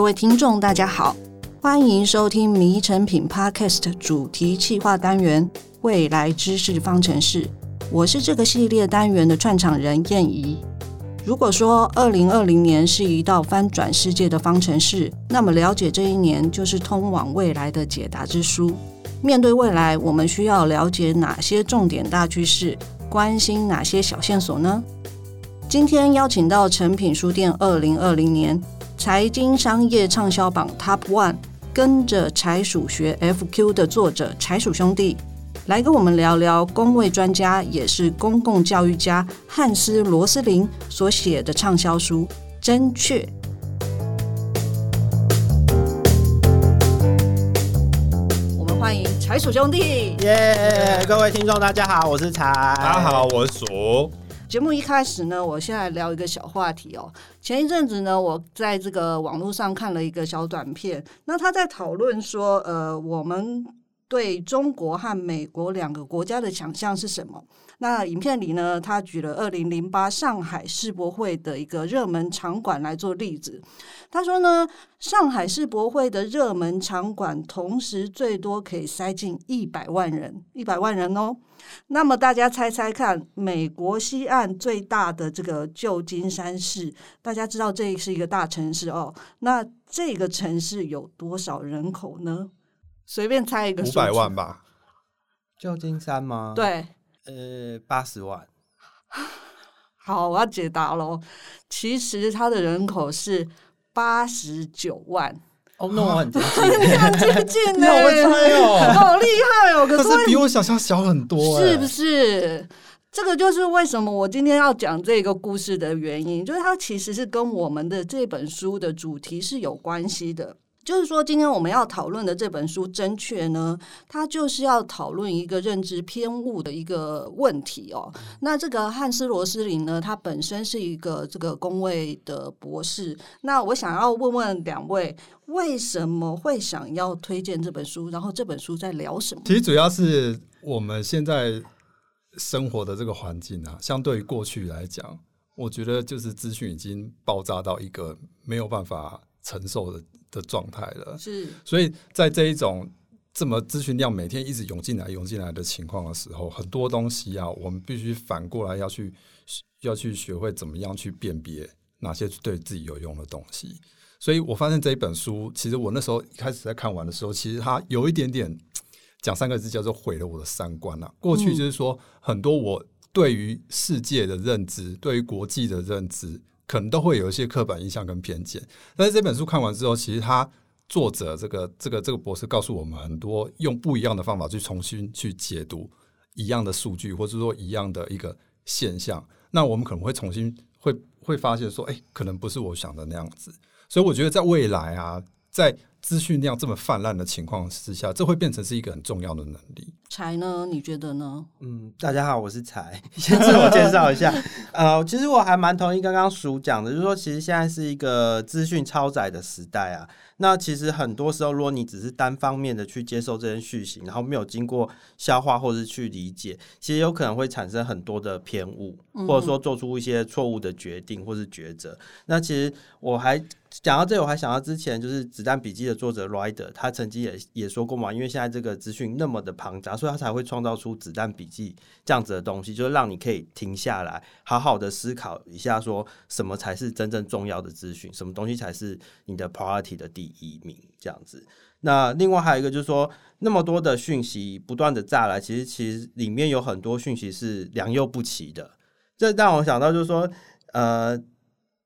各位听众，大家好，欢迎收听《迷成品》Podcast 主题企划单元《未来知识方程式》，我是这个系列单元的串场人燕怡。如果说二零二零年是一道翻转世界的方程式，那么了解这一年就是通往未来的解答之书。面对未来，我们需要了解哪些重点大趋势，关心哪些小线索呢？今天邀请到诚品书店二零二零年财经商业畅销榜 Top One，跟着柴鼠学 FQ 的作者柴鼠兄弟，来跟我们聊聊公卫专家也是公共教育家汉斯·罗斯林所写的畅销书《真确》。我们欢迎柴鼠兄弟。耶！Yeah, 各位听众，大家好，我是柴。大家好，我是鼠。节目一开始呢，我先来聊一个小话题哦。前一阵子呢，我在这个网络上看了一个小短片，那他在讨论说，呃，我们对中国和美国两个国家的想象是什么？那影片里呢，他举了二零零八上海世博会的一个热门场馆来做例子。他说呢，上海世博会的热门场馆同时最多可以塞进一百万人，一百万人哦。那么大家猜猜看，美国西岸最大的这个旧金山市，大家知道这是一个大城市哦。那这个城市有多少人口呢？随便猜一个，五百万吧。旧金山吗？对，呃，八十万。好，我要解答喽。其实它的人口是八十九万。哦，那我很接近，很接近呢，好会猜哦，好厉害哦！可是，可是比我想象小很多，是不是？这个就是为什么我今天要讲这个故事的原因，就是它其实是跟我们的这本书的主题是有关系的。就是说，今天我们要讨论的这本书《真确》呢，它就是要讨论一个认知偏误的一个问题哦。那这个汉斯·罗斯林呢，他本身是一个这个工位的博士。那我想要问问两位，为什么会想要推荐这本书？然后这本书在聊什么？其实主要是我们现在生活的这个环境啊，相对于过去来讲，我觉得就是资讯已经爆炸到一个没有办法承受的。的状态了，是，所以在这一种这么咨询量每天一直涌进来、涌进来的情况的时候，很多东西啊，我们必须反过来要去要去学会怎么样去辨别哪些对自己有用的东西。所以我发现这一本书，其实我那时候一开始在看完的时候，其实它有一点点讲三个字，叫做毁了我的三观啊。过去就是说，很多我对于世界的认知，对于国际的认知。可能都会有一些刻板印象跟偏见，但是这本书看完之后，其实他作者这个这个这个博士告诉我们很多用不一样的方法去重新去解读一样的数据，或者说一样的一个现象，那我们可能会重新会会发现说，哎，可能不是我想的那样子。所以我觉得在未来啊，在资讯量这么泛滥的情况之下，这会变成是一个很重要的能力。柴呢？你觉得呢？嗯，大家好，我是柴，先自我介绍一下。呃，其实我还蛮同意刚刚鼠讲的，就是说，其实现在是一个资讯超载的时代啊。那其实很多时候，如果你只是单方面的去接受这些讯息，然后没有经过消化或者是去理解，其实有可能会产生很多的偏误，或者说做出一些错误的决定或是抉择。嗯、那其实我还讲到这里，我还想到之前就是《子弹笔记》的作者 Ryder，他曾经也也说过嘛，因为现在这个资讯那么的庞杂，所以他才会创造出《子弹笔记》这样子的东西，就是让你可以停下来，好好的思考一下，说什么才是真正重要的资讯，什么东西才是你的 priority 的第一。名这样子，那另外还有一个就是说，那么多的讯息不断的炸来，其实其实里面有很多讯息是良莠不齐的。这让我想到就是说，呃，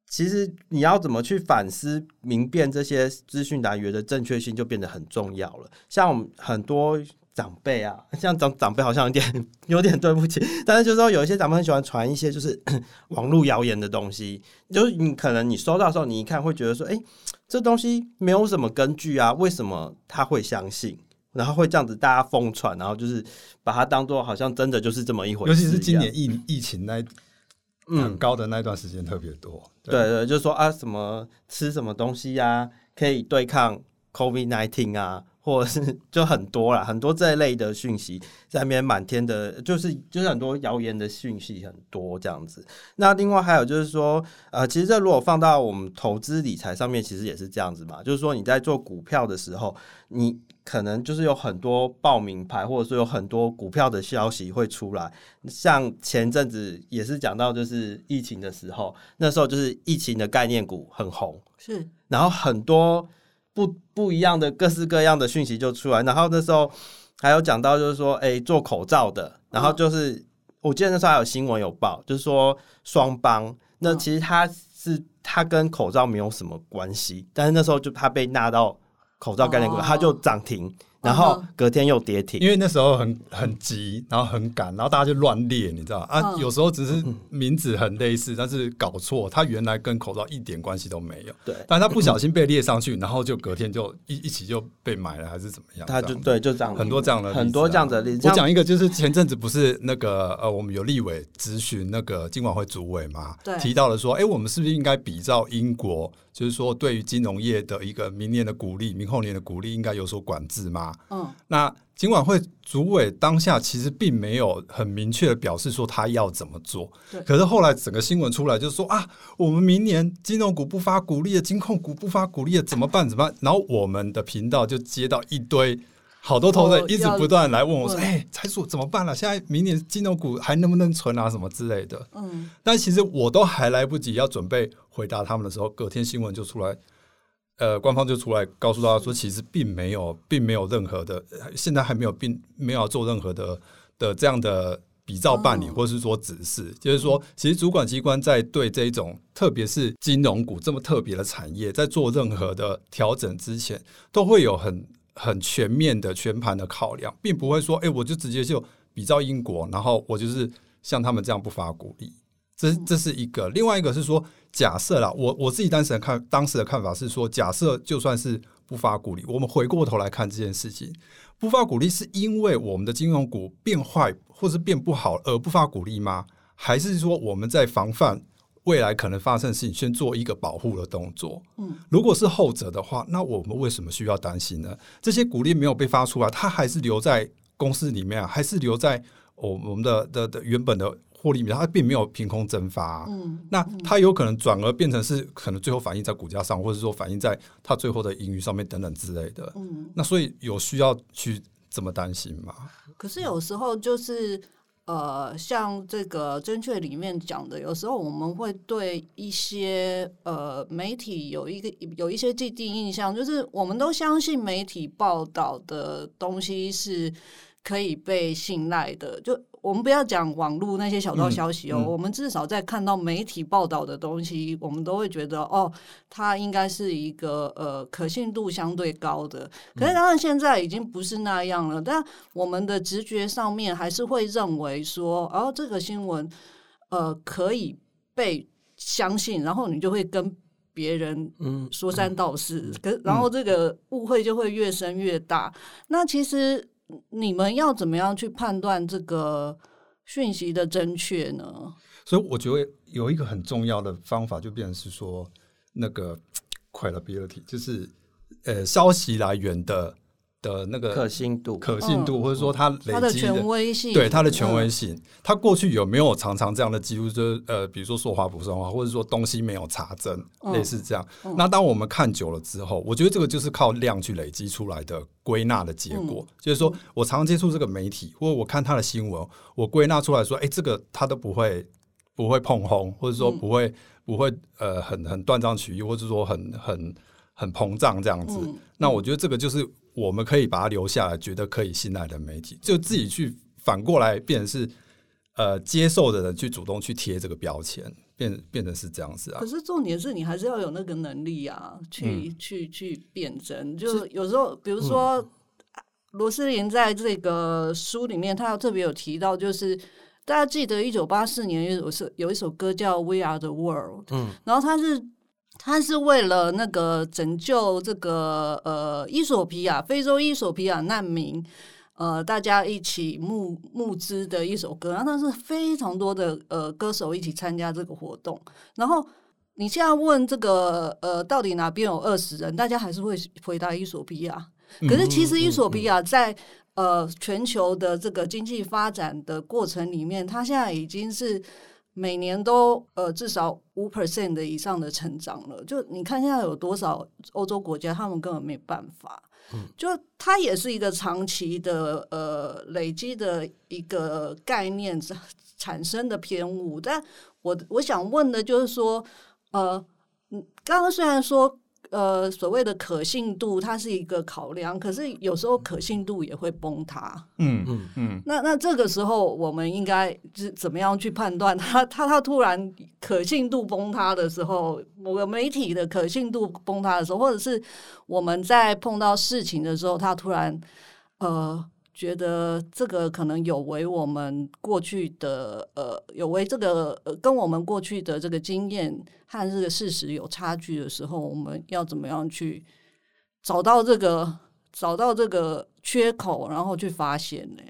其实你要怎么去反思明辨这些资讯来源的正确性，就变得很重要了。像我们很多。长辈啊，像长长辈好像有点 有点对不起，但是就是说有一些长辈很喜欢传一些就是 网络谣言的东西，就是你可能你收到的时候，你一看会觉得说，哎，这东西没有什么根据啊，为什么他会相信？然后会这样子大家疯传，然后就是把它当做好像真的就是这么一回事。尤其是今年疫疫情那很高的那段时间特别多，嗯、对，对对，就是说啊什么吃什么东西呀、啊，可以对抗 COVID-19 啊。或者是就很多啦，很多这一类的讯息在那边满天的，就是就是很多谣言的讯息很多这样子。那另外还有就是说，呃，其实这如果放到我们投资理财上面，其实也是这样子嘛，就是说你在做股票的时候，你可能就是有很多报名牌，或者说有很多股票的消息会出来。像前阵子也是讲到，就是疫情的时候，那时候就是疫情的概念股很红，是，然后很多。不不一样的各式各样的讯息就出来，然后那时候还有讲到就是说，哎，做口罩的，然后就是、嗯、我记得那时候还有新闻有报，就是说双帮，那其实他是他跟口罩没有什么关系，但是那时候就它被纳到口罩概念股，他就涨停。然后隔天又跌停，因为那时候很很急，然后很赶，然后大家就乱列，你知道啊？有时候只是名字很类似，但是搞错，它原来跟口罩一点关系都没有。对，但他不小心被列上去，然后就隔天就一一起就被买了，还是怎么样？他就对，就这样很多这样的很多这样的例子。我讲一个，就是前阵子不是那个呃，我们有立委咨询那个金管会主委嘛，提到了说，哎，我们是不是应该比照英国？就是说，对于金融业的一个明年的鼓励，明后年的鼓励应该有所管制吗？嗯，那金管会主委当下其实并没有很明确的表示说他要怎么做。对。可是后来整个新闻出来，就是说啊，我们明年金融股不发鼓励的，金控股不发鼓励的，怎么办？怎么办？然后我们的频道就接到一堆。好多投资人一直不断来问我说：“哎、哦，蔡叔怎么办了？现在明年金融股还能不能存啊？什么之类的。”嗯，但其实我都还来不及要准备回答他们的时候，隔天新闻就出来，呃，官方就出来告诉大家说，其实并没有，并没有任何的，现在还没有并没有做任何的的这样的比照办理，或是说指示，嗯、就是说，其实主管机关在对这一种，特别是金融股这么特别的产业，在做任何的调整之前，都会有很。很全面的全盘的考量，并不会说，哎，我就直接就比照英国，然后我就是像他们这样不发鼓励。这这是一个，另外一个是说，假设啦，我我自己当时的看当时的看法是说，假设就算是不发鼓励，我们回过头来看这件事情，不发鼓励是因为我们的金融股变坏或是变不好而不发鼓励吗？还是说我们在防范？未来可能发生的事情，先做一个保护的动作。嗯，如果是后者的话，那我们为什么需要担心呢？这些股利没有被发出来，它还是留在公司里面啊，还是留在我我们的的的原本的获利里面，它并没有凭空蒸发啊。嗯，那它有可能转而变成是可能最后反映在股价上，或者说反映在它最后的盈余上面等等之类的。嗯，那所以有需要去这么担心吗？可是有时候就是。呃，像这个证券里面讲的，有时候我们会对一些呃媒体有一个有一些既定印象，就是我们都相信媒体报道的东西是可以被信赖的，就。我们不要讲网络那些小道消息哦，嗯嗯、我们至少在看到媒体报道的东西，我们都会觉得哦，它应该是一个呃可信度相对高的。可是当然现在已经不是那样了，但我们的直觉上面还是会认为说，哦，这个新闻呃可以被相信，然后你就会跟别人嗯说三道四，可然后这个误会就会越深越大。那其实。你们要怎么样去判断这个讯息的正确呢？所以我觉得有一个很重要的方法，就变成是说那个 credibility，就是呃消息来源的。的那个可信度、可信度，或者说它累积的，它的权威性，对它的权威性，它过去有没有常常这样的记录？就是呃，比如说说话不算话，或者说东西没有查证，类似这样。那当我们看久了之后，我觉得这个就是靠量去累积出来的归纳的结果。就是说我常常接触这个媒体，或者我看他的新闻，我归纳出来说，哎，这个他都不会不会碰红，或者说不会不会呃很很断章取义，或者说很很很膨胀这样子。那我觉得这个就是。我们可以把它留下来，觉得可以信赖的媒体，就自己去反过来变成是呃接受的人去主动去贴这个标签，变变成是这样子啊。可是重点是你还是要有那个能力啊，去、嗯、去去辨真。就有时候，比如说、嗯、罗斯林在这个书里面，他要特别有提到，就是大家记得一九八四年有首有一首歌叫《We Are the World》，嗯，然后他是。他是为了那个拯救这个呃伊索比亚非洲伊索比亚难民，呃，大家一起募募资的一首歌，然后那是非常多的呃歌手一起参加这个活动。然后你现在问这个呃到底哪边有二十人，大家还是会回答伊索比亚。可是其实伊索比亚在呃全球的这个经济发展的过程里面，它现在已经是每年都呃至少五 percent 的以上的成长了。就你看现在有多少欧洲国家，他们根本没办法。就它也是一个长期的呃累积的一个概念产生的偏误，但我我想问的就是说，呃，嗯，刚刚虽然说。呃，所谓的可信度，它是一个考量，可是有时候可信度也会崩塌。嗯嗯嗯。那那这个时候，我们应该是怎么样去判断它？它它突然可信度崩塌的时候，某个媒体的可信度崩塌的时候，或者是我们在碰到事情的时候，它突然呃。觉得这个可能有违我们过去的呃，有违这个呃，跟我们过去的这个经验和这个事实有差距的时候，我们要怎么样去找到这个找到这个缺口，然后去发现呢？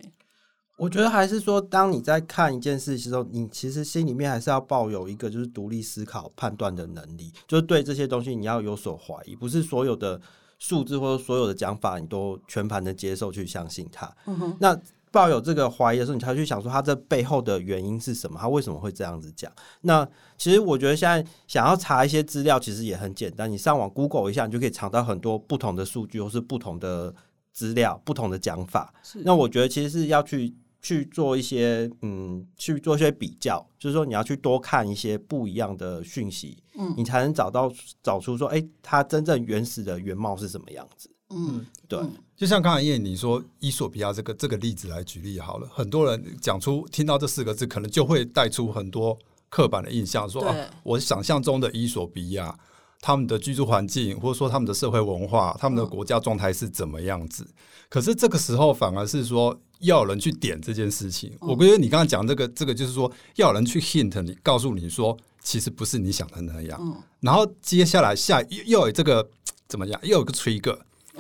我觉得还是说，当你在看一件事情的时候，你其实心里面还是要抱有一个就是独立思考、判断的能力，就是对这些东西你要有所怀疑，不是所有的。数字或者所有的讲法，你都全盘的接受去相信它。嗯。那抱有这个怀疑的时候，你才去想说，它这背后的原因是什么？它为什么会这样子讲？那其实我觉得现在想要查一些资料，其实也很简单。你上网 Google 一下，你就可以查到很多不同的数据，或是不同的资料、不同的讲法。是。那我觉得其实是要去。去做一些嗯，去做一些比较，就是说你要去多看一些不一样的讯息，嗯，你才能找到找出说，哎、欸，它真正原始的原貌是什么样子？嗯，对。就像刚才叶你说伊索比亚这个这个例子来举例好了，很多人讲出听到这四个字，可能就会带出很多刻板的印象，说啊，我想象中的伊索比亚，他们的居住环境，或者说他们的社会文化，他们的国家状态是怎么样子？嗯、可是这个时候反而是说。要有人去点这件事情，我觉得你刚刚讲这个，这个就是说要有人去 hint 你，告诉你说，其实不是你想的那样。然后接下来下又有这个怎么样？又有个 trigger，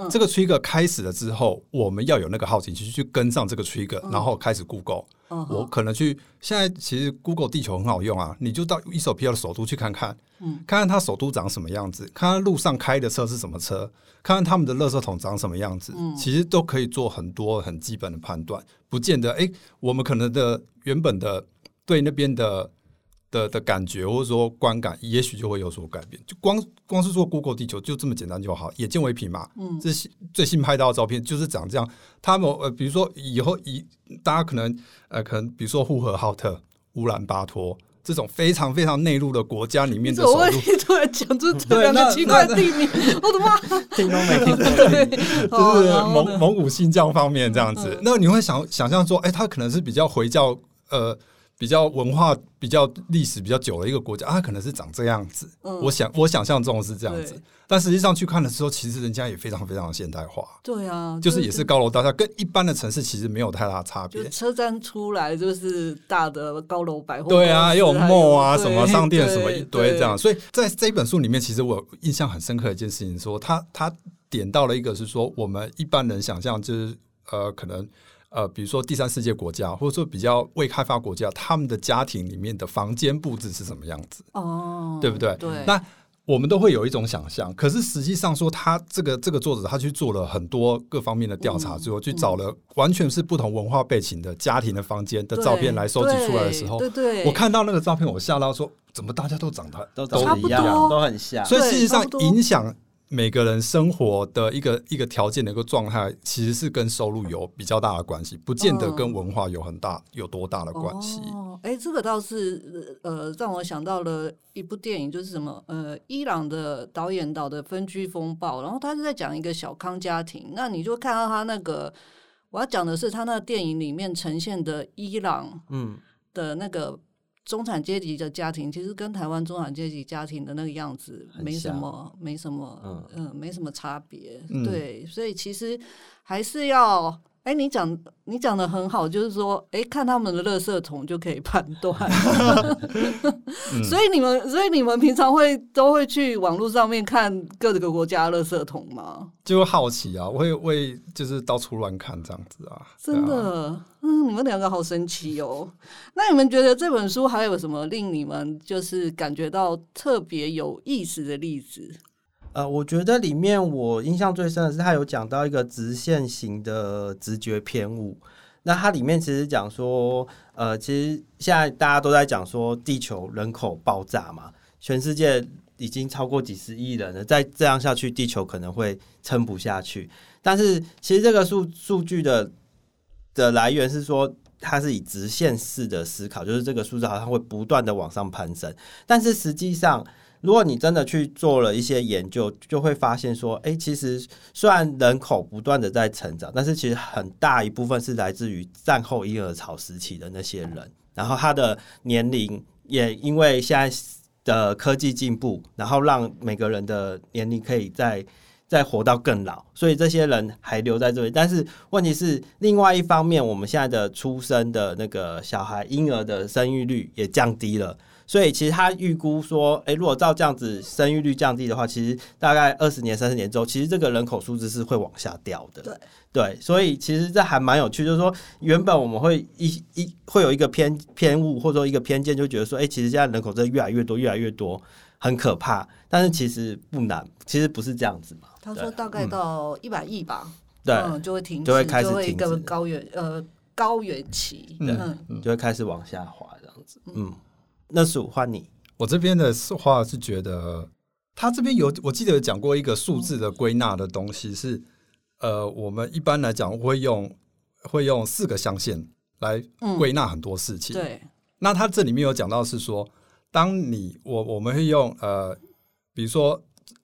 这个 trigger 开始了之后，我们要有那个好奇心去跟上这个 trigger，然后开始 Google。我可能去现在其实 Google 地球很好用啊，你就到衣索比亚的首都去看看，嗯看看它首都长什么样子，看看路上开的车是什么车。看看他们的垃圾桶长什么样子，嗯，其实都可以做很多很基本的判断，不见得哎、欸，我们可能的原本的对那边的的的感觉或者说观感，也许就会有所改变。就光光是做 Google 地球就这么简单就好，眼见为凭嘛。嗯，这些最新拍到的照片就是长这样。他们呃，比如说以后以大家可能呃，可能比如说呼和浩特、乌兰巴托。这种非常非常内陆的国家里面的首都，你突然讲出这两个奇怪的地名，我的妈！听都没听 过，就是蒙蒙古新疆方面这样子。那你会想想象说，哎，它可能是比较回教呃。比较文化比较历史比较久的一个国家，啊，它可能是长这样子。嗯、我想我想象中是这样子，但实际上去看的时候，其实人家也非常非常的现代化。对啊，就是也是高楼大厦，跟一般的城市其实没有太大差别。车站出来就是大的高楼百货，对啊，又有 mall 啊，什么商店什么一堆这样。所以在这一本书里面，其实我印象很深刻的一件事情，说他他点到了一个是说，我们一般人想象就是呃可能。呃，比如说第三世界国家，或者说比较未开发国家，他们的家庭里面的房间布置是什么样子？哦，对不对？对。那我们都会有一种想象，可是实际上说，他这个这个作者他去做了很多各方面的调查，之后、嗯、去找了完全是不同文化背景的家庭的房间的照片来收集出来的时候，对对，对。我看到那个照片，我吓到说，怎么大家都长得都都一样，都很像。所以事实上影响。每个人生活的一个一个条件的一个状态，其实是跟收入有比较大的关系，不见得跟文化有很大有多大的关系。哦，哎，这个倒是呃，让我想到了一部电影，就是什么呃，伊朗的导演导的《分居风暴》，然后他是在讲一个小康家庭，那你就看到他那个，我要讲的是他那个电影里面呈现的伊朗嗯的那个。中产阶级的家庭其实跟台湾中产阶级家庭的那个样子没什么，没什么，嗯嗯，没什么差别。嗯、对，所以其实还是要。哎，你讲你讲的很好，就是说，哎，看他们的垃圾桶就可以判断。嗯、所以你们，所以你们平常会都会去网络上面看各个国家的垃圾桶吗？就会好奇啊，我会会就是到处乱看这样子啊。真的，啊、嗯，你们两个好神奇哦。那你们觉得这本书还有什么令你们就是感觉到特别有意思的例子？呃，我觉得里面我印象最深的是，他有讲到一个直线型的直觉偏误。那它里面其实讲说，呃，其实现在大家都在讲说，地球人口爆炸嘛，全世界已经超过几十亿人了，再这样下去，地球可能会撑不下去。但是其实这个数数据的的来源是说，它是以直线式的思考，就是这个数字好像会不断的往上攀升，但是实际上。如果你真的去做了一些研究，就会发现说，哎，其实虽然人口不断的在成长，但是其实很大一部分是来自于战后婴儿潮时期的那些人，然后他的年龄也因为现在的科技进步，然后让每个人的年龄可以再再活到更老，所以这些人还留在这里。但是问题是，另外一方面，我们现在的出生的那个小孩婴儿的生育率也降低了。所以其实他预估说，诶，如果照这样子生育率降低的话，其实大概二十年、三十年之后，其实这个人口数字是会往下掉的。对。对，所以其实这还蛮有趣，就是说原本我们会一一会有一个偏偏误或者说一个偏见，就觉得说，诶，其实现在人口真的越来越多，越来越多，很可怕。但是其实不难，其实不是这样子嘛。他说大概到一百亿吧，对，嗯，就会停止，就会开始停止，一个高原呃高原期，嗯，就会开始往下滑这样子，嗯。那是换你，我这边的话是觉得，他这边有我记得有讲过一个数字的归纳的东西是，呃，我们一般来讲会用会用四个象限来归纳很多事情。对，那他这里面有讲到是说，当你我我们会用呃，比如说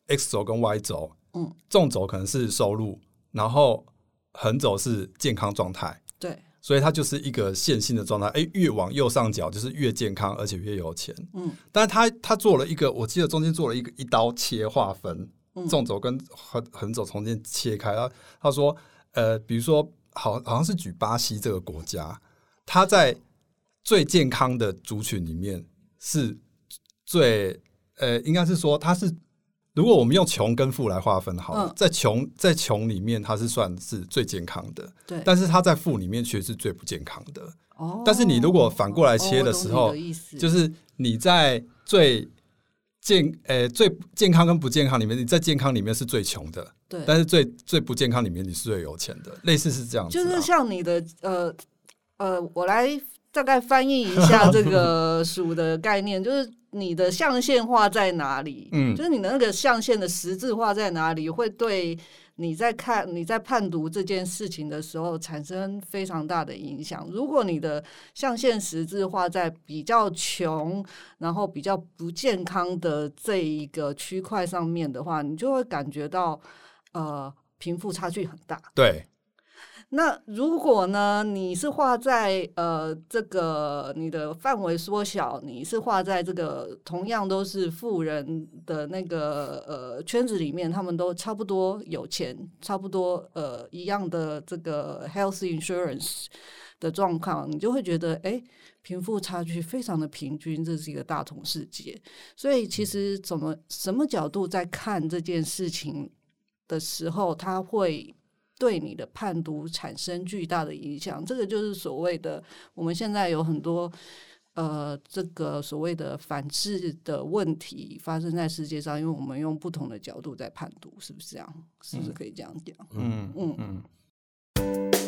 X 轴跟 Y 轴，嗯，纵轴可能是收入，然后横轴是健康状态。对。所以它就是一个线性的状态，哎，越往右上角就是越健康，而且越有钱。嗯，但是他他做了一个，我记得中间做了一个一刀切划分，纵轴跟横横轴中间切开。他他说，呃，比如说，好好像是举巴西这个国家，它在最健康的族群里面是最，呃，应该是说它是。如果我们用穷跟富来划分好了，嗯、在穷在穷里面，它是算是最健康的，对。但是它在富里面却是最不健康的。哦。但是你如果反过来切的时候，哦、就是你在最健呃最健康跟不健康里面，你在健康里面是最穷的，对。但是最最不健康里面你是最有钱的，类似是这样子。就是像你的呃呃，我来大概翻译一下 这个数的概念，就是。你的象限画在哪里？嗯，就是你的那个象限的实质画在哪里，会对你在看、你在判读这件事情的时候产生非常大的影响。如果你的象限实质画在比较穷，然后比较不健康的这一个区块上面的话，你就会感觉到呃贫富差距很大。对。那如果呢？你是画在呃这个你的范围缩小，你是画在这个同样都是富人的那个呃圈子里面，他们都差不多有钱，差不多呃一样的这个 health insurance 的状况，你就会觉得哎，贫富差距非常的平均，这是一个大同世界。所以其实怎么什么角度在看这件事情的时候，他会。对你的判读产生巨大的影响，这个就是所谓的我们现在有很多呃，这个所谓的反制的问题发生在世界上，因为我们用不同的角度在判读，是不是这样？是不是可以这样讲？嗯嗯嗯。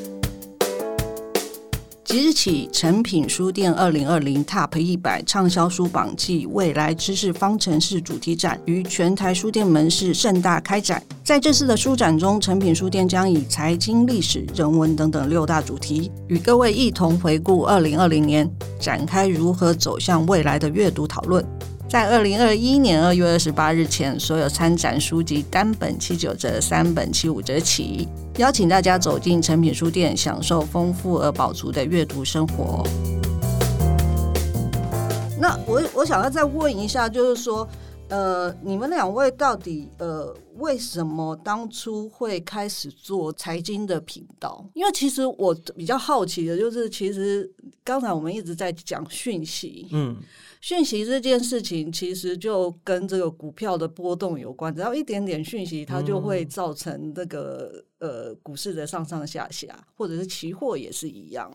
即日起，诚品书店二零二零 Top 一百畅销书榜暨未来知识方程式主题展于全台书店门市盛大开展。在这次的书展中，诚品书店将以财经、历史、人文等等六大主题，与各位一同回顾二零二零年，展开如何走向未来的阅读讨论。在二零二一年二月二十八日前，所有参展书籍单本七九折，三本七五折起。邀请大家走进诚品书店，享受丰富而饱足的阅读生活。那我我想要再问一下，就是说，呃，你们两位到底呃为什么当初会开始做财经的频道？因为其实我比较好奇的就是，其实刚才我们一直在讲讯息，嗯。讯息这件事情其实就跟这个股票的波动有关，只要一点点讯息，它就会造成这个呃股市的上上下下，或者是期货也是一样。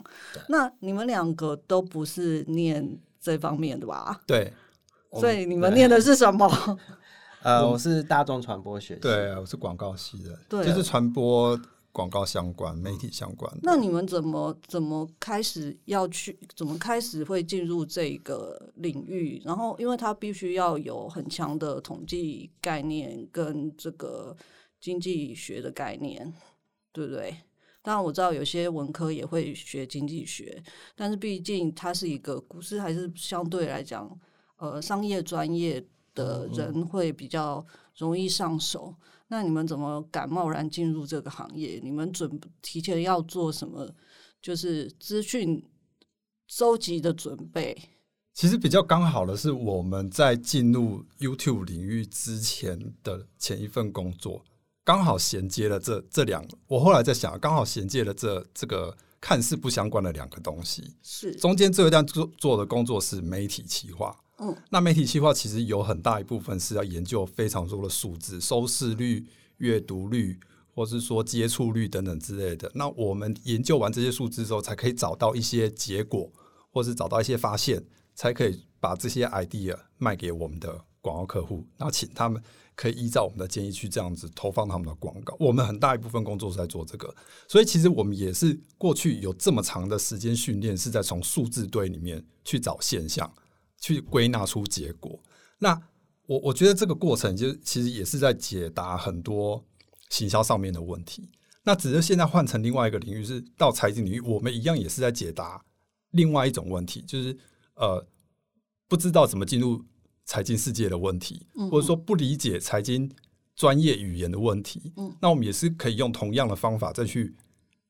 那你们两个都不是念这方面的吧？对，所以你们念的是什么？呃，我是大众传播学系，对，我是广告系的，对，就是传播。广告相关、媒体相关，那你们怎么怎么开始要去？怎么开始会进入这个领域？然后，因为它必须要有很强的统计概念跟这个经济学的概念，对不对？当然我知道有些文科也会学经济学，但是毕竟它是一个股市，还是相对来讲，呃，商业专业的人会比较容易上手。那你们怎么敢贸然进入这个行业？你们准提前要做什么？就是资讯收集的准备。其实比较刚好的是，我们在进入 YouTube 领域之前的前一份工作，刚好衔接了这这两。我后来在想，刚好衔接了这这个看似不相关的两个东西。是中间这一段做做的工作是媒体企划。嗯，那媒体企划其实有很大一部分是要研究非常多的数字，收视率、阅读率，或是说接触率等等之类的。那我们研究完这些数字之后，才可以找到一些结果，或是找到一些发现，才可以把这些 idea 卖给我们的广告客户，然后请他们可以依照我们的建议去这样子投放他们的广告。我们很大一部分工作是在做这个，所以其实我们也是过去有这么长的时间训练，是在从数字堆里面去找现象。去归纳出结果。那我我觉得这个过程就其实也是在解答很多行销上面的问题。那只是现在换成另外一个领域，是到财经领域，我们一样也是在解答另外一种问题，就是呃不知道怎么进入财经世界的问题，或者说不理解财经专业语言的问题。那我们也是可以用同样的方法再去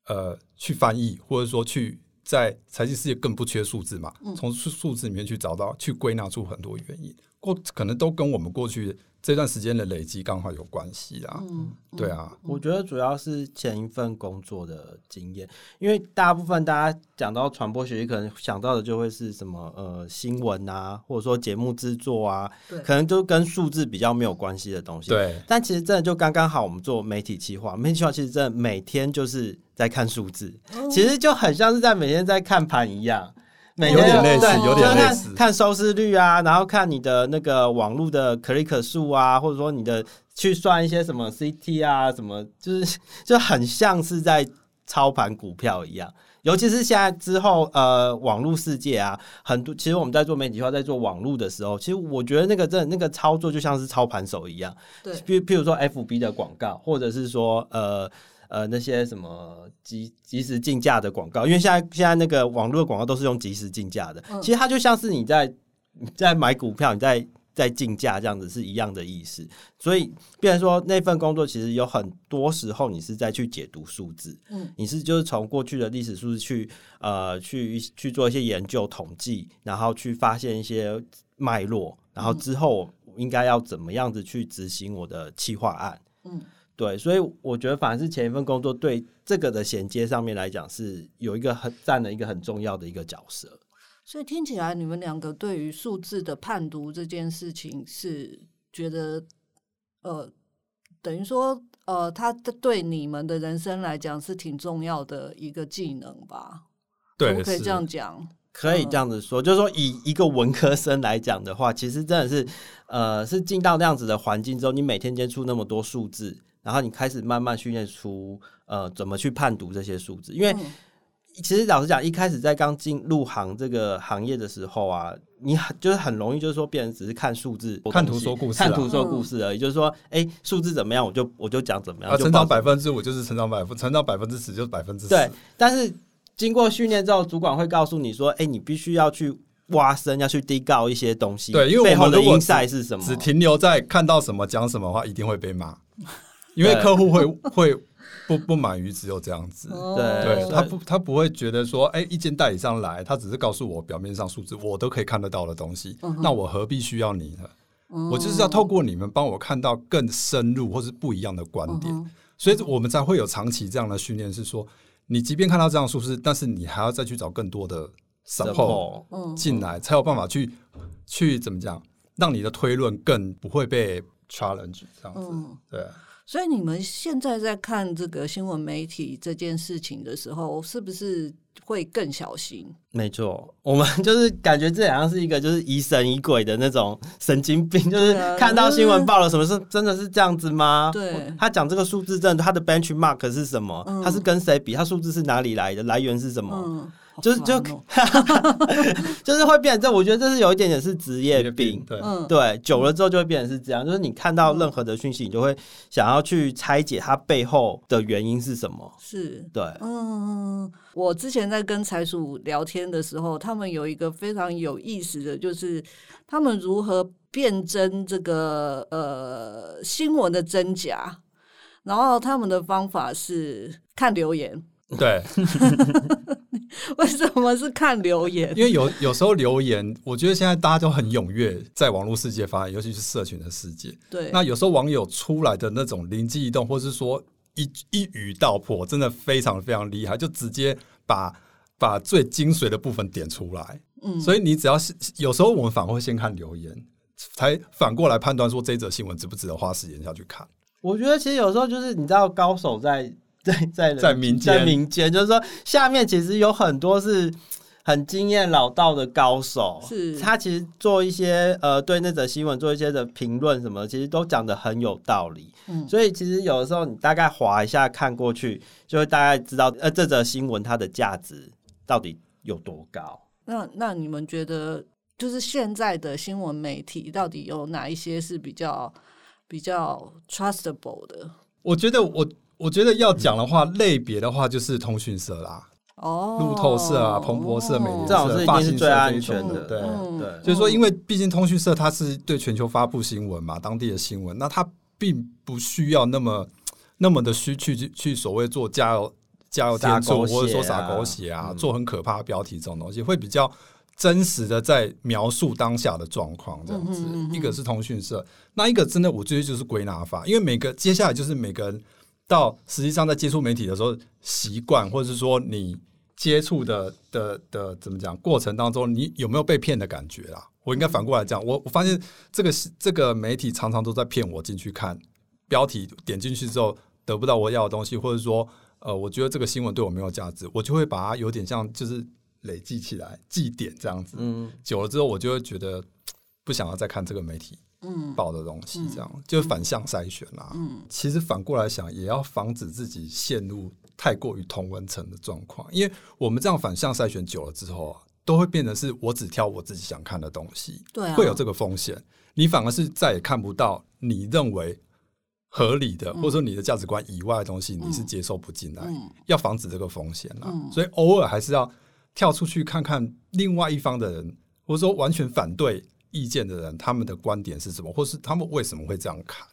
呃去翻译，或者说去。在财经世界更不缺数字嘛，从数数字里面去找到、去归纳出很多原因，过可能都跟我们过去这段时间的累积刚好有关系啊。嗯，对啊，我觉得主要是前一份工作的经验，因为大部分大家讲到传播学习，可能想到的就会是什么呃新闻啊，或者说节目制作啊，可能都跟数字比较没有关系的东西。对，但其实真的就刚刚好，我们做媒体企划，媒体企划其实真的每天就是。在看数字，其实就很像是在每天在看盘一样，每天有点类似，有点类似。看收视率啊，然后看你的那个网络的 click 数啊，或者说你的去算一些什么 CT 啊，什么就是就很像是在操盘股票一样。尤其是现在之后，呃，网络世界啊，很多其实我们在做媒体化，在做网络的时候，其实我觉得那个真的那个操作就像是操盘手一样。对，譬譬如说 FB 的广告，或者是说呃。呃，那些什么即即时竞价的广告，因为现在现在那个网络的广告都是用即时竞价的，其实它就像是你在你在买股票，你在在竞价这样子是一样的意思。所以，变成说那份工作其实有很多时候你是在去解读数字，嗯，你是就是从过去的历史数字去呃去去做一些研究统计，然后去发现一些脉络，然后之后应该要怎么样子去执行我的企划案，嗯。对，所以我觉得反而是前一份工作对这个的衔接上面来讲，是有一个很占了一个很重要的一个角色。所以听起来你们两个对于数字的判读这件事情是觉得，呃，等于说，呃，它对你们的人生来讲是挺重要的一个技能吧？对，可，可以这样讲，可以这样子说，嗯、就是说以一个文科生来讲的话，其实真的是，呃，是进到那样子的环境之后，你每天接触那么多数字。然后你开始慢慢训练出呃怎么去判读这些数字，因为其实老实讲，一开始在刚进入行这个行业的时候啊，你很就是很容易就是说别人只是看数字、看图说故事、看图说故事而已，就是说哎数字怎么样，我就我就讲怎么样，成长百分之五就是成长百分，成长百分之十就是百分之十。对，但是经过训练之后，主管会告诉你说，哎，你必须要去挖深，要去 dig out 一些东西。对，因为我们的 insight 是什么？只停留在看到什么讲什么的话，一定会被骂。因为客户会会不不满于只有这样子，对，对他不他不会觉得说，哎，一间代理商来，他只是告诉我表面上数字，我都可以看得到的东西，那我何必需要你呢？我就是要透过你们帮我看到更深入或是不一样的观点，所以我们才会有长期这样的训练，是说，你即便看到这样数字，但是你还要再去找更多的 support 进来，才有办法去去怎么讲，让你的推论更不会被 challenge 这样子，对。所以你们现在在看这个新闻媒体这件事情的时候，是不是会更小心？没错，我们 就是感觉这好像是一个就是疑神疑鬼的那种神经病，就是看到新闻报了什么事，真的是这样子吗？对，他讲这个数字，真的他的 benchmark 是什么？嗯、他是跟谁比？他数字是哪里来的？来源是什么？嗯就是就，就是会变成这，我觉得这是有一点点是职业病，对，对，久了之后就会变成是这样，就是你看到任何的讯息，你就会想要去拆解它背后的原因是什么，是。对，嗯，我之前在跟财鼠聊天的时候，他们有一个非常有意思的就是，他们如何辨真这个呃新闻的真假，然后他们的方法是看留言。对，为什么是看留言？因为有有时候留言，我觉得现在大家都很踊跃在网络世界发言，尤其是社群的世界。对，那有时候网友出来的那种灵机一动，或是说一一语道破，真的非常非常厉害，就直接把把最精髓的部分点出来。嗯，所以你只要是有时候我们反而会先看留言，才反过来判断说这则新闻值不值得花时间下去看。我觉得其实有时候就是你知道高手在。在在在民间，在民间，就是说，下面其实有很多是很经验老道的高手，是他其实做一些呃，对那则新闻做一些的评论什么，其实都讲的很有道理。嗯，所以其实有的时候你大概划一下看过去，就会大概知道呃，这则新闻它的价值到底有多高。那那你们觉得，就是现在的新闻媒体到底有哪一些是比较比较 trustable 的？我觉得我。我觉得要讲的话，类别的话就是通讯社啦，哦，路透社啊，彭博社、美联社、这种是一定是最安全的，对对。就是说，因为毕竟通讯社它是对全球发布新闻嘛，当地的新闻，那它并不需要那么那么的需去去所谓做加油加油添醋，或者说撒狗血啊，做很可怕的标题这种东西，会比较真实的在描述当下的状况这样子。一个是通讯社，那一个真的我觉得就是归纳法，因为每个接下来就是每个人。到实际上在接触媒体的时候，习惯或者是说你接触的的的怎么讲过程当中，你有没有被骗的感觉啦？我应该反过来讲，我我发现这个这个媒体常常都在骗我进去看标题，点进去之后得不到我要的东西，或者说呃，我觉得这个新闻对我没有价值，我就会把它有点像就是累积起来记点这样子。嗯，久了之后我就会觉得不想要再看这个媒体。嗯，报的东西这样、嗯、就是反向筛选啦。嗯，其实反过来想，也要防止自己陷入太过于同温层的状况，因为我们这样反向筛选久了之后啊，都会变成是我只挑我自己想看的东西。对、啊，会有这个风险。你反而是再也看不到你认为合理的，嗯、或者说你的价值观以外的东西，你是接受不进来。嗯、要防止这个风险啦。嗯、所以偶尔还是要跳出去看看另外一方的人，或者说完全反对。意见的人，他们的观点是什么，或是他们为什么会这样看？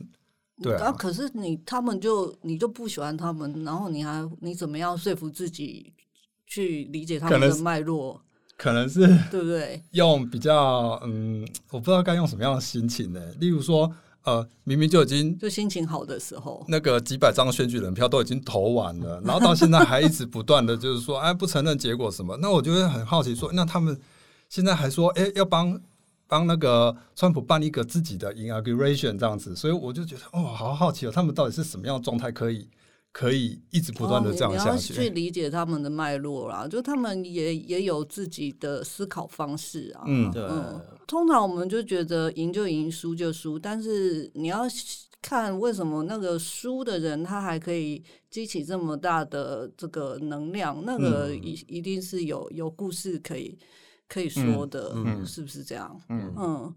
对啊，啊可是你他们就你就不喜欢他们，然后你还你怎么样说服自己去理解他们的脉络？可能是对不对？用比较嗯，我不知道该用什么样的心情呢？例如说，呃，明明就已经就心情好的时候，那个几百张选举人票都已经投完了，然后到现在还一直不断的就是说，哎，不承认结果什么？那我就会很好奇说，那他们现在还说，哎，要帮。帮那个川普办一个自己的 inauguration 这样子，所以我就觉得哦，好好奇哦，他们到底是什么样的状态，可以可以一直不断的这样下去？哦、去理解他们的脉络啦，就他们也也有自己的思考方式啊。嗯，对。通常我们就觉得赢就赢，输就输，但是你要看为什么那个输的人他还可以激起这么大的这个能量，那个一一定是有有故事可以。可以说的，嗯，是不是这样？嗯嗯，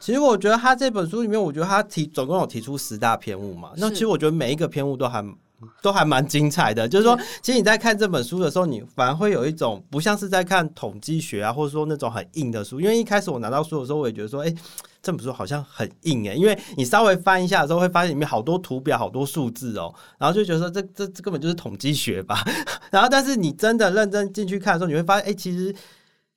其实我觉得他这本书里面，我觉得他提总共有提出十大篇目嘛。那其实我觉得每一个篇目都还都还蛮精彩的。就是说，其实你在看这本书的时候，你反而会有一种不像是在看统计学啊，或者说那种很硬的书。因为一开始我拿到书的时候，我也觉得说，哎，这本书好像很硬哎。因为你稍微翻一下的时候，会发现里面好多图表、好多数字哦，然后就觉得说，这这这根本就是统计学吧。然后，但是你真的认真进去看的时候，你会发现，哎，其实。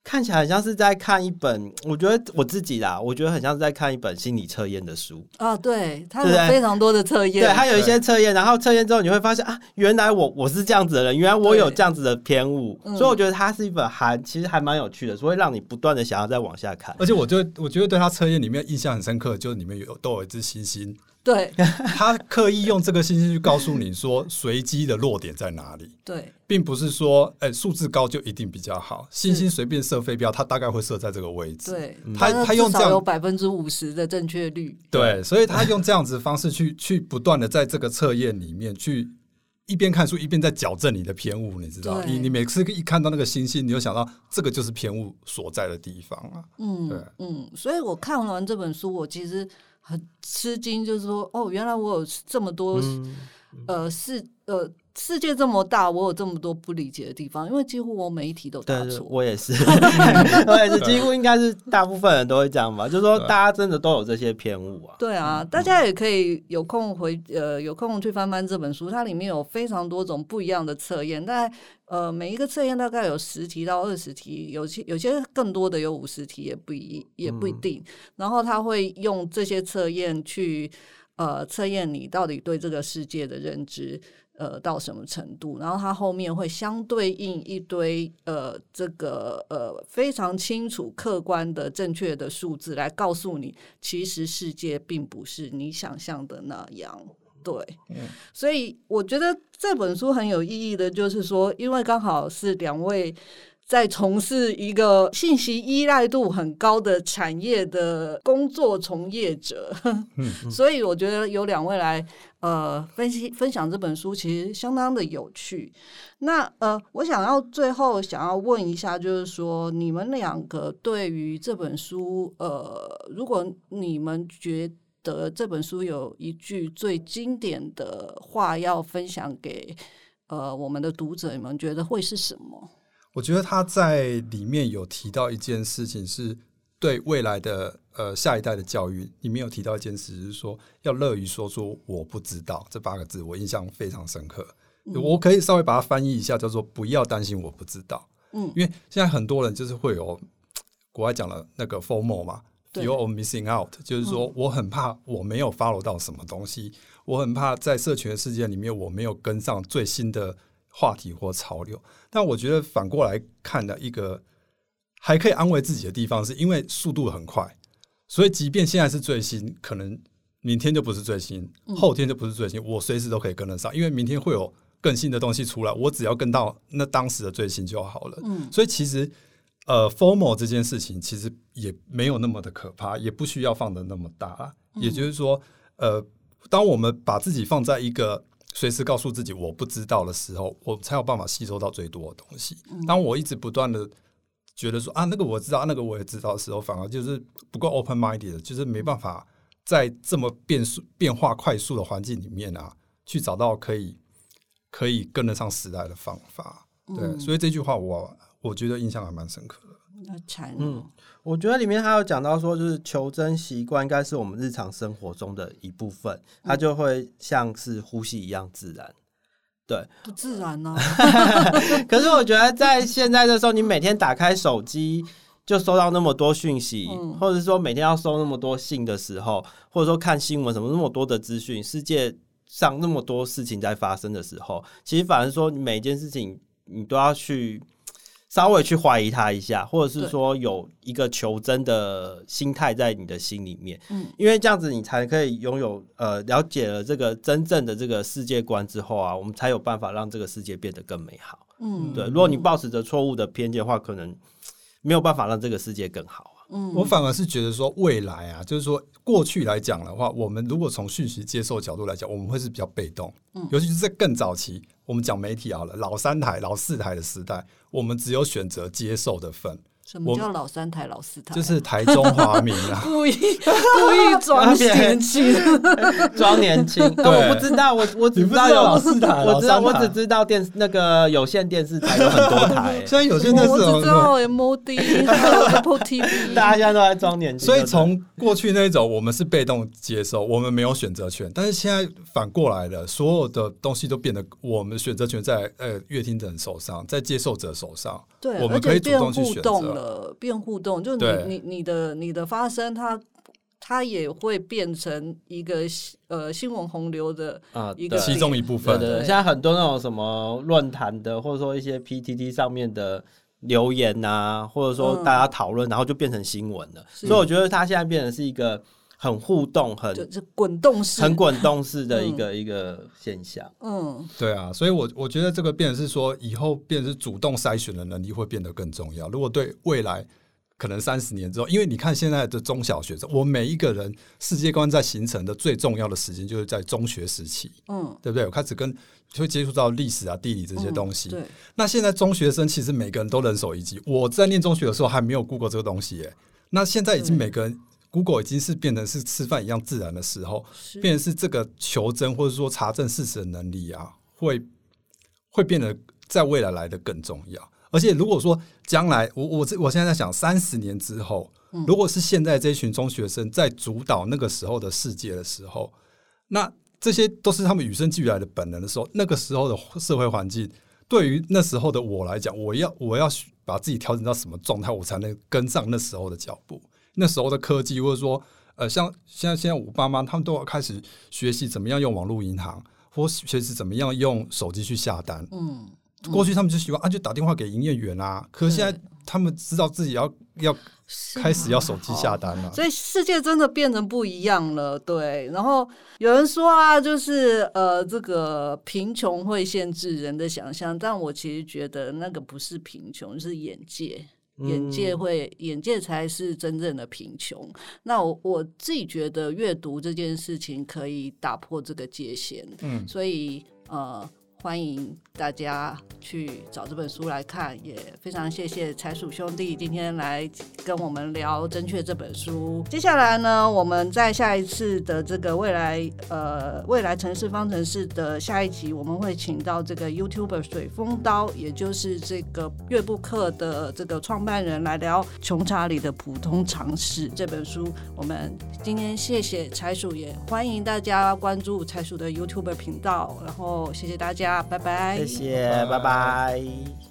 看起来很像是在看一本，我觉得我自己啦，我觉得很像是在看一本心理测验的书。啊。对，它有非常多的测验，对，它有一些测验，然后测验之后你会发现啊，原来我我是这样子的人，原来我有这样子的偏误，所以我觉得它是一本还其实还蛮有趣的，所以让你不断的想要再往下看。而且我就我觉得对它测验里面印象很深刻，就是里面有都有一只猩猩对，他刻意用这个信息去告诉你说 随机的落点在哪里。对，并不是说，哎，数字高就一定比较好。星星随便射飞镖，它大概会射在这个位置。对，他他用这样有百分之五十的正确率。对，所以他用这样子的方式去去不断的在这个测验里面去一边看书一边在矫正你的偏误，你知道？你你每次一看到那个星星，你就想到这个就是偏误所在的地方啊。嗯，对，嗯，所以我看完这本书，我其实。很吃惊，就是说，哦，原来我有这么多，嗯、呃，是呃，世界这么大，我有这么多不理解的地方，因为几乎我每一题都答错。我也是，我也是，几乎应该是大部分人都会这样吧，就是说，大家真的都有这些偏误啊。对啊，大家也可以有空回呃，有空去翻翻这本书，它里面有非常多种不一样的测验，但。呃，每一个测验大概有十题到二十题，有些有些更多的有五十题，也不一也不一定。嗯、然后他会用这些测验去呃测验你到底对这个世界的认知呃到什么程度。然后它后面会相对应一堆呃这个呃非常清楚、客观的正确的数字来告诉你，其实世界并不是你想象的那样。对，所以我觉得这本书很有意义的，就是说，因为刚好是两位在从事一个信息依赖度很高的产业的工作从业者，所以我觉得有两位来呃分析分享这本书，其实相当的有趣。那呃，我想要最后想要问一下，就是说你们两个对于这本书，呃，如果你们觉得这本书有一句最经典的话要分享给呃我们的读者，你们觉得会是什么？我觉得他在里面有提到一件事情，是对未来的呃下一代的教育，里面有提到一件事，是说要乐于说出“我不知道”这八个字，我印象非常深刻。嗯、我可以稍微把它翻译一下，叫做“不要担心我不知道”。嗯，因为现在很多人就是会有国外讲的那个 FOMO 嘛。You're missing out，就是说我很怕我没有 follow 到什么东西，嗯、我很怕在社群的世界里面我没有跟上最新的话题或潮流。但我觉得反过来看的一个还可以安慰自己的地方，是因为速度很快，所以即便现在是最新，可能明天就不是最新，后天就不是最新，我随时都可以跟得上，因为明天会有更新的东西出来，我只要跟到那当时的最新就好了。嗯，所以其实。呃，formal 这件事情其实也没有那么的可怕，也不需要放的那么大。嗯、也就是说，呃，当我们把自己放在一个随时告诉自己我不知道的时候，我才有办法吸收到最多的东西。嗯、当我一直不断的觉得说啊，那个我知道，那个我也知道的时候，反而就是不够 open minded，就是没办法在这么变速、变化快速的环境里面啊，去找到可以可以跟得上时代的方法。对，嗯、所以这句话我。我觉得印象还蛮深刻的。嗯，我觉得里面还有讲到说，就是求真习惯应该是我们日常生活中的一部分，它就会像是呼吸一样自然。对，不自然呢、啊。可是我觉得在现在的时候，你每天打开手机就收到那么多讯息，嗯、或者说每天要收那么多信的时候，或者说看新闻什么那么多的资讯，世界上那么多事情在发生的时候，其实反而说每一件事情你都要去。稍微去怀疑他一下，或者是说有一个求真的心态在你的心里面，嗯，因为这样子你才可以拥有呃了解了这个真正的这个世界观之后啊，我们才有办法让这个世界变得更美好，嗯，对。如果你抱持着错误的偏见的话，可能没有办法让这个世界更好啊。嗯，我反而是觉得说未来啊，就是说过去来讲的话，我们如果从讯息接受角度来讲，我们会是比较被动，嗯，尤其是在更早期。我们讲媒体好了，老三台、老四台的时代，我们只有选择接受的份。什么叫老三台、老四台？就是台中华民啊，故意故意 装年轻，装年轻。对，我不知道，我我只知道有老四台，我知道，我只知道电视那个有线电视台有很多台。虽然有线电视，我只知道 MOD、Apple TV，大家现在都在装年轻。所以从过去那种，我们是被动接受，我们没有选择权。但是现在反过来了，所有的东西都变得，我们选择权在呃乐听者手上，在接受者手上。对，我们可以主动去选择。呃，变互动，就你你你的你的发声，它它也会变成一个呃新闻洪流的啊一个其中一部分。对，现在很多那种什么论坛的，或者说一些 PTT 上面的留言呐、啊，或者说大家讨论，嗯、然后就变成新闻了。所以我觉得它现在变成是一个很互动、很就是滚动式、很滚动式的一个、嗯、一个现象。嗯，对啊，所以我我觉得这个变成是说，以后变成是主动筛选的能力会变得更重要。如果对未来。可能三十年之后，因为你看现在的中小学生，我每一个人世界观在形成的最重要的时间就是在中学时期，嗯，对不对？我开始跟会接触到历史啊、地理这些东西。嗯、对，那现在中学生其实每个人都人手一机。我在念中学的时候还没有 Google 这个东西耶。那现在已经每个人 Google 已经是变成是吃饭一样自然的时候，变成是这个求真或者说查证事实的能力啊，会会变得在未来来的更重要。而且，如果说将来我我这我现在在想，三十年之后，如果是现在这群中学生在主导那个时候的世界的时候，那这些都是他们与生俱来的本能的时候，那个时候的社会环境，对于那时候的我来讲，我要我要把自己调整到什么状态，我才能跟上那时候的脚步？那时候的科技，或者说，呃，像现在现在我爸妈他们都要开始学习怎么样用网络银行，或学习怎么样用手机去下单，嗯。过去他们就喜欢啊，就打电话给营业员啊。可是现在他们知道自己要要开始要手机下单了，所以世界真的变成不一样了。对，然后有人说啊，就是呃，这个贫穷会限制人的想象，但我其实觉得那个不是贫穷，是眼界，眼界会，眼界才是真正的贫穷。那我我自己觉得阅读这件事情可以打破这个界限。嗯，所以呃。欢迎大家去找这本书来看，也非常谢谢柴鼠兄弟今天来跟我们聊《正确》这本书。接下来呢，我们在下一次的这个未来呃未来城市方程式的下一集，我们会请到这个 YouTuber 水风刀，也就是这个阅布克的这个创办人来聊《穷查理的普通常识》这本书。我们今天谢谢柴鼠，也欢迎大家关注柴鼠的 YouTuber 频道，然后谢谢大家。拜拜，谢谢，拜拜。拜拜。